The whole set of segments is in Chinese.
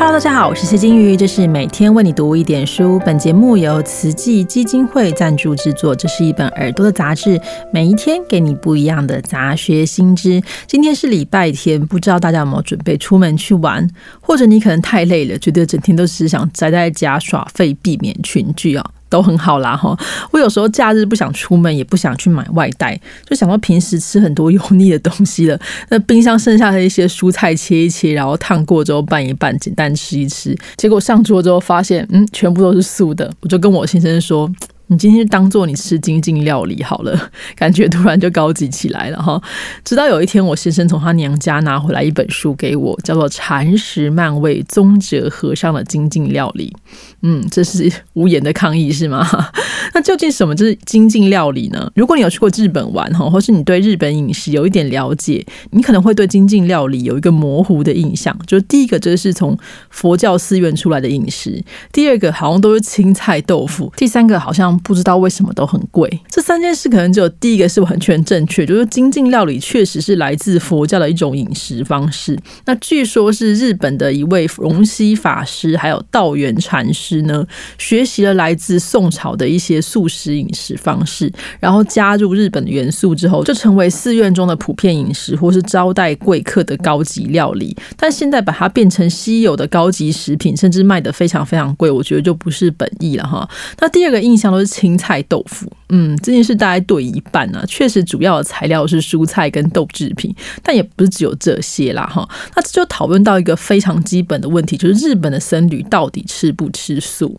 Hello，大家好，我是谢金鱼，这是每天为你读一点书。本节目由慈济基金会赞助制作，这是一本耳朵的杂志，每一天给你不一样的杂学新知。今天是礼拜天，不知道大家有没有准备出门去玩，或者你可能太累了，觉得整天都只想宅在家耍废，避免群聚啊。都很好啦哈，我有时候假日不想出门，也不想去买外带，就想到平时吃很多油腻的东西了。那冰箱剩下的一些蔬菜切一切，然后烫过之后拌一拌，简单吃一吃。结果上桌之后发现，嗯，全部都是素的。我就跟我先生说。你今天就当做你吃精进料理好了，感觉突然就高级起来了哈。直到有一天，我先生从他娘家拿回来一本书给我，叫做《禅食漫味宗哲和尚的精进料理》。嗯，这是无言的抗议是吗？那究竟什么是精进料理呢？如果你有去过日本玩哈，或是你对日本饮食有一点了解，你可能会对精进料理有一个模糊的印象。就是第一个，这是从佛教寺院出来的饮食；第二个，好像都是青菜豆腐；第三个，好像。不知道为什么都很贵。这三件事可能只有第一个是完全正确，就是精进料理确实是来自佛教的一种饮食方式。那据说是日本的一位荣西法师还有道元禅师呢，学习了来自宋朝的一些素食饮食方式，然后加入日本元素之后，就成为寺院中的普遍饮食，或是招待贵客的高级料理。但现在把它变成稀有的高级食品，甚至卖得非常非常贵，我觉得就不是本意了哈。那第二个印象都是。青菜豆腐，嗯，这件事大概对一半呢。确实，主要的材料是蔬菜跟豆制品，但也不是只有这些啦，哈。那这就讨论到一个非常基本的问题，就是日本的僧侣到底吃不吃素？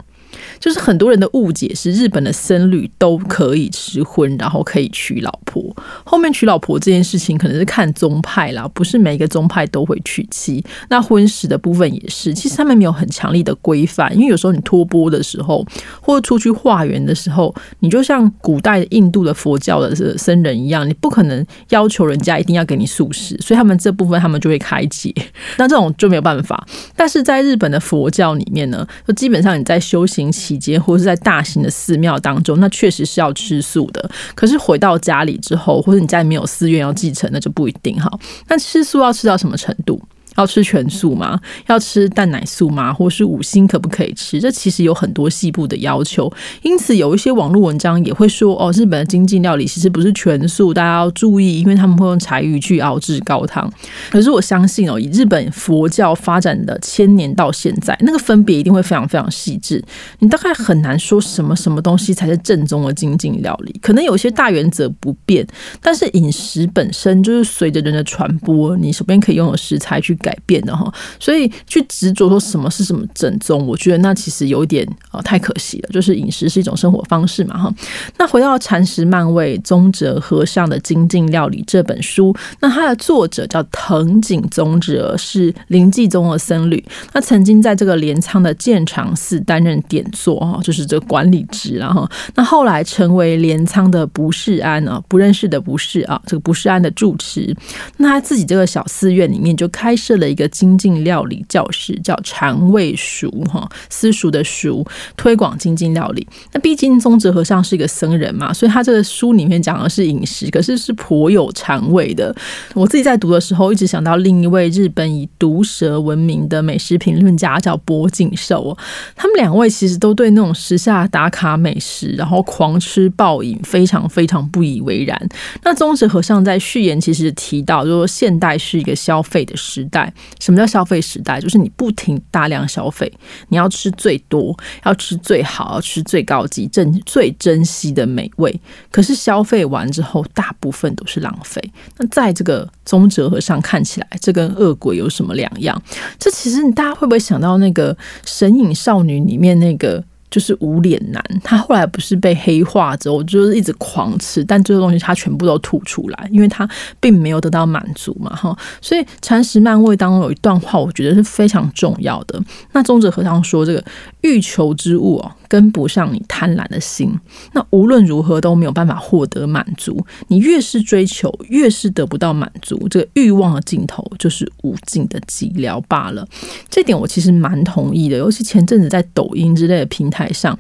就是很多人的误解是日本的僧侣都可以吃荤，然后可以娶老婆。后面娶老婆这件事情可能是看宗派啦，不是每一个宗派都会娶妻。那婚食的部分也是，其实他们没有很强力的规范，因为有时候你托钵的时候，或者出去化缘的时候，你就像古代印度的佛教的僧人一样，你不可能要求人家一定要给你素食，所以他们这部分他们就会开解。那这种就没有办法。但是在日本的佛教里面呢，就基本上你在修行。行期间或者是在大型的寺庙当中，那确实是要吃素的。可是回到家里之后，或者你家里没有寺院要继承，那就不一定哈。那吃素要吃到什么程度？要吃全素吗？要吃蛋奶素吗？或是五星可不可以吃？这其实有很多细部的要求。因此，有一些网络文章也会说，哦，日本的精进料理其实不是全素，大家要注意，因为他们会用柴鱼去熬制高汤。可是我相信哦，以日本佛教发展的千年到现在，那个分别一定会非常非常细致。你大概很难说什么什么东西才是正宗的精进料理。可能有些大原则不变，但是饮食本身就是随着人的传播，你手边可以用的食材去改。改变的哈，所以去执着说什么是什么正宗，我觉得那其实有一点啊太可惜了。就是饮食是一种生活方式嘛哈。那回到《禅食漫味宗哲和尚的精进料理》这本书，那它的作者叫藤井宗哲，是临济宗的僧侣。他曾经在这个镰仓的建长寺担任典座哈，就是这个管理职然后那后来成为镰仓的不世安啊，不认识的不是啊，这个不世安的住持。那他自己这个小寺院里面就开设。的一个精进料理教室，叫禅味熟哈，私塾的熟，推广精进料理。那毕竟宗哲和尚是一个僧人嘛，所以他这个书里面讲的是饮食，可是是颇有禅味的。我自己在读的时候，一直想到另一位日本以毒舌闻名的美食评论家，叫柏景寿。他们两位其实都对那种时下打卡美食，然后狂吃暴饮，非常非常不以为然。那宗哲和尚在序言其实提到，就说现代是一个消费的时代。什么叫消费时代？就是你不停大量消费，你要吃最多，要吃最好，要吃最高级、珍最珍惜的美味。可是消费完之后，大部分都是浪费。那在这个宗哲和尚看起来，这跟恶鬼有什么两样？这其实你大家会不会想到那个《神隐少女》里面那个？就是无脸男，他后来不是被黑化之后，就是一直狂吃，但这个东西他全部都吐出来，因为他并没有得到满足嘛，哈。所以《禅食漫味》当中有一段话，我觉得是非常重要的。那宗哲和尚说：“这个欲求之物哦。”跟不上你贪婪的心，那无论如何都没有办法获得满足。你越是追求，越是得不到满足。这个欲望的尽头就是无尽的寂寥罢了。这点我其实蛮同意的。尤其前阵子在抖音之类的平台台上，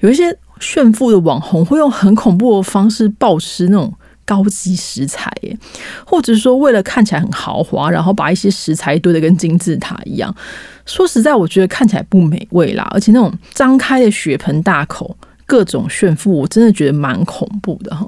有一些炫富的网红会用很恐怖的方式暴吃那种。高级食材耶，或者说为了看起来很豪华，然后把一些食材堆得跟金字塔一样。说实在，我觉得看起来不美味啦，而且那种张开的血盆大口。各种炫富，我真的觉得蛮恐怖的哈。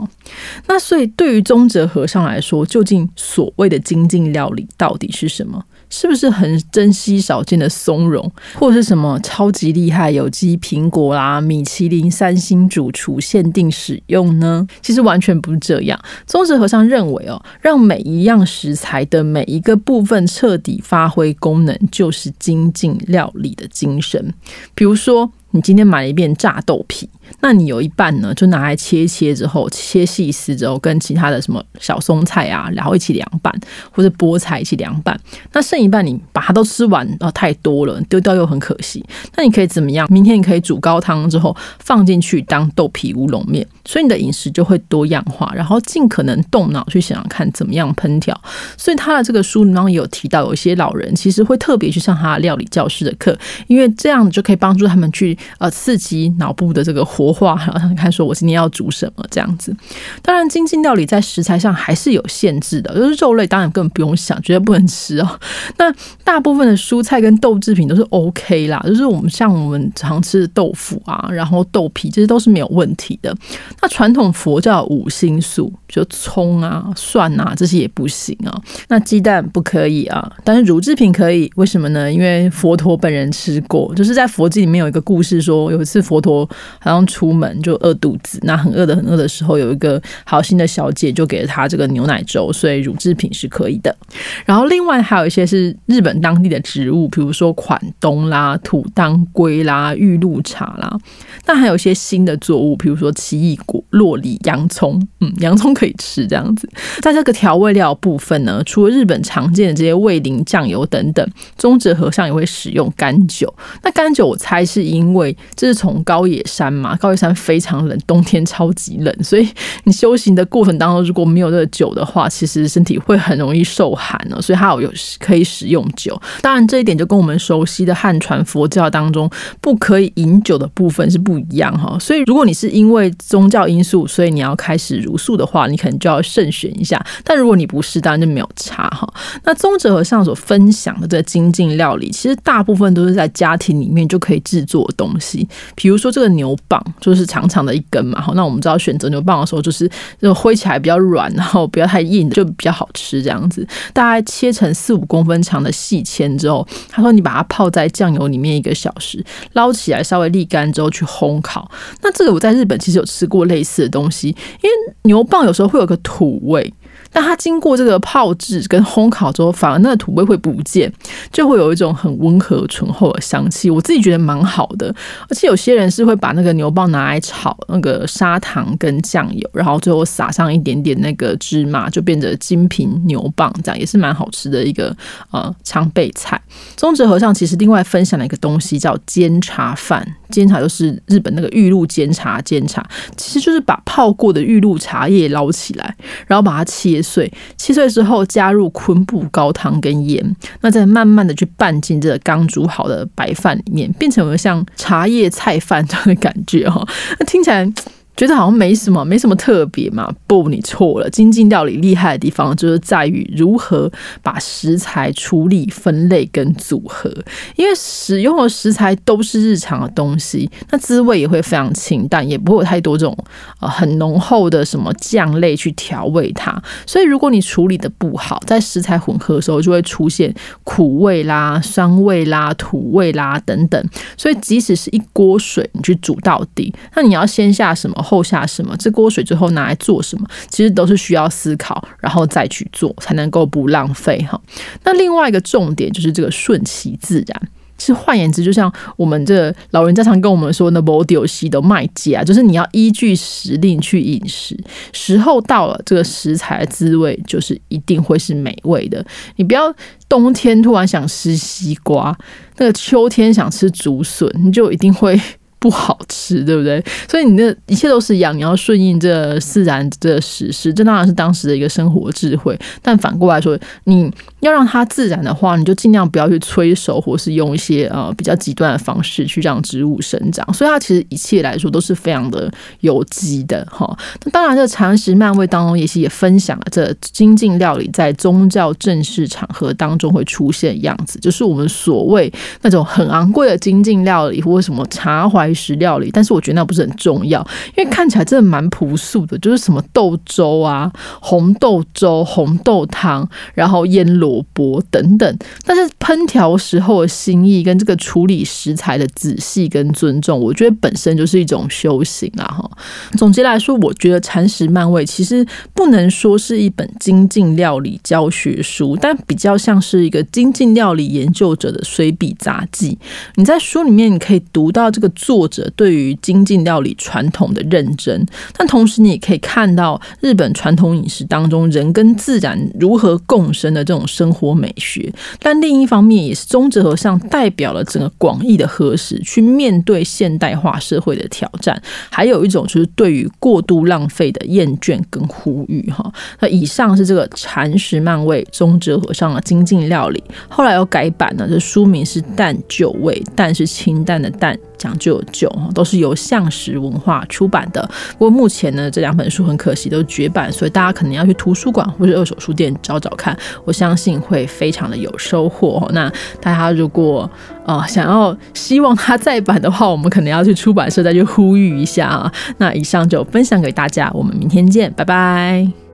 那所以对于宗哲和尚来说，究竟所谓的精进料理到底是什么？是不是很珍稀少见的松茸，或者是什么超级厉害有机苹果啦、米其林三星主厨限定使用呢？其实完全不是这样。宗哲和尚认为哦，让每一样食材的每一个部分彻底发挥功能，就是精进料理的精神。比如说。你今天买了一片炸豆皮，那你有一半呢，就拿来切切之后，切细丝之后，跟其他的什么小松菜啊，然后一起凉拌，或者菠菜一起凉拌。那剩一半你把它都吃完，啊，太多了，丢掉又很可惜。那你可以怎么样？明天你可以煮高汤之后放进去当豆皮乌龙面，所以你的饮食就会多样化，然后尽可能动脑去想想看怎么样烹调。所以他的这个书里面有提到，有一些老人其实会特别去上他料理教室的课，因为这样就可以帮助他们去。呃，刺激脑部的这个活化，然后他看说，我今天要煮什么这样子。当然，精进料理在食材上还是有限制的，就是肉类当然根本不用想，绝对不能吃哦。那大部分的蔬菜跟豆制品都是 OK 啦，就是我们像我们常吃的豆腐啊，然后豆皮，这些都是没有问题的。那传统佛教五星素，就葱啊、蒜啊这些也不行啊。那鸡蛋不可以啊，但是乳制品可以，为什么呢？因为佛陀本人吃过，就是在佛经里面有一个故事。说有一次佛陀好像出门就饿肚子，那很饿的很饿的时候，有一个好心的小姐就给了他这个牛奶粥，所以乳制品是可以的。然后另外还有一些是日本当地的植物，比如说款冬啦、土当归啦、玉露茶啦。那还有一些新的作物，比如说奇异果、洛梨、洋葱。嗯，洋葱可以吃这样子。在这个调味料部分呢，除了日本常见的这些味淋、酱油等等，中哲和尚也会使用干酒。那干酒我猜是因为这是从高野山嘛，高野山非常冷，冬天超级冷，所以你修行的过程当中如果没有这个酒的话，其实身体会很容易受寒呢。所以它有有可以使用酒，当然这一点就跟我们熟悉的汉传佛教当中不可以饮酒的部分是不一样哈。所以如果你是因为宗教因因素，所以你要开始茹素的话，你可能就要慎选一下。但如果你不是，当然就没有差哈。那宗哲和尚所分享的这个精进料理，其实大部分都是在家庭里面就可以制作的东西。比如说这个牛蒡就是长长的一根嘛，好，那我们知道选择牛蒡的时候，就是就挥起来比较软，然后不要太硬，就比较好吃这样子。大概切成四五公分长的细签之后，他说你把它泡在酱油里面一个小时，捞起来稍微沥干之后去烘烤。那这个我在日本其实有吃过类似吃的东西，因为牛蒡有时候会有个土味。但它经过这个泡制跟烘烤之后，反而那个土味会不见，就会有一种很温和醇厚的香气。我自己觉得蛮好的，而且有些人是会把那个牛蒡拿来炒那个砂糖跟酱油，然后最后撒上一点点那个芝麻，就变成金平牛蒡，这样也是蛮好吃的一个呃常备菜。宗哲和尚其实另外分享了一个东西叫煎茶饭，煎茶就是日本那个玉露煎茶，煎茶其实就是把泡过的玉露茶叶捞起来，然后把它切。碎切碎之后，加入昆布高汤跟盐，那再慢慢的去拌进这个刚煮好的白饭里面，变成了像茶叶菜饭这样的感觉哈。那听起来。觉得好像没什么，没什么特别嘛？不，你错了。精进料理厉害的地方就是在于如何把食材处理、分类跟组合。因为使用的食材都是日常的东西，那滋味也会非常清淡，也不会有太多这种呃很浓厚的什么酱类去调味它。所以如果你处理的不好，在食材混合的时候就会出现苦味啦、酸味啦、土味啦等等。所以即使是一锅水，你去煮到底，那你要先下什么？后下什么？这锅水最后拿来做什么？其实都是需要思考，然后再去做，才能够不浪费哈。那另外一个重点就是这个顺其自然。其实换言之，就像我们这老人家常跟我们说的 b o d 西的卖家，就是你要依据时令去饮食，时候到了，这个食材的滋味就是一定会是美味的。你不要冬天突然想吃西瓜，那个秋天想吃竹笋，你就一定会。不好吃，对不对？所以你的一切都是一样，你要顺应这自然的时势，这当然是当时的一个生活智慧。但反过来说，你要让它自然的话，你就尽量不要去催熟，或是用一些呃比较极端的方式去让植物生长。所以它其实一切来说都是非常的有机的哈。那当然，这常识漫味当中也是也分享了这精进料理在宗教正式场合当中会出现的样子，就是我们所谓那种很昂贵的精进料理，或什么茶怀石料理。但是我觉得那不是很重要，因为看起来真的蛮朴素的，就是什么豆粥啊、红豆粥、红豆汤，然后腌萝卜等等。但是烹调时候的心意跟这个处理食材的仔细跟尊重，我觉得本身就是一种修行啊！哈，总结来说，我觉得禅食漫味其实不能说是一本精进料理教学书，但比较像是一个精进料理研究者的随笔杂记。你在书里面，你可以读到这个作者对于精进料理传统的认真，但同时你也可以看到日本传统饮食当中人跟自然如何共生的这种生活美学。但另一方面，也是中哲和尚代表了整个广义的和食，去面对现代化社会的挑战。还有一种就是对于过度浪费的厌倦跟呼吁。哈，那以上是这个禅食漫味中哲和尚的精进料理，后来又改版了，这书名是淡酒味，淡是清淡的淡。讲究酒都是由向实文化出版的。不过目前呢，这两本书很可惜都绝版，所以大家可能要去图书馆或者二手书店找找看。我相信会非常的有收获。那大家如果呃想要希望它再版的话，我们可能要去出版社再去呼吁一下啊。那以上就分享给大家，我们明天见，拜拜。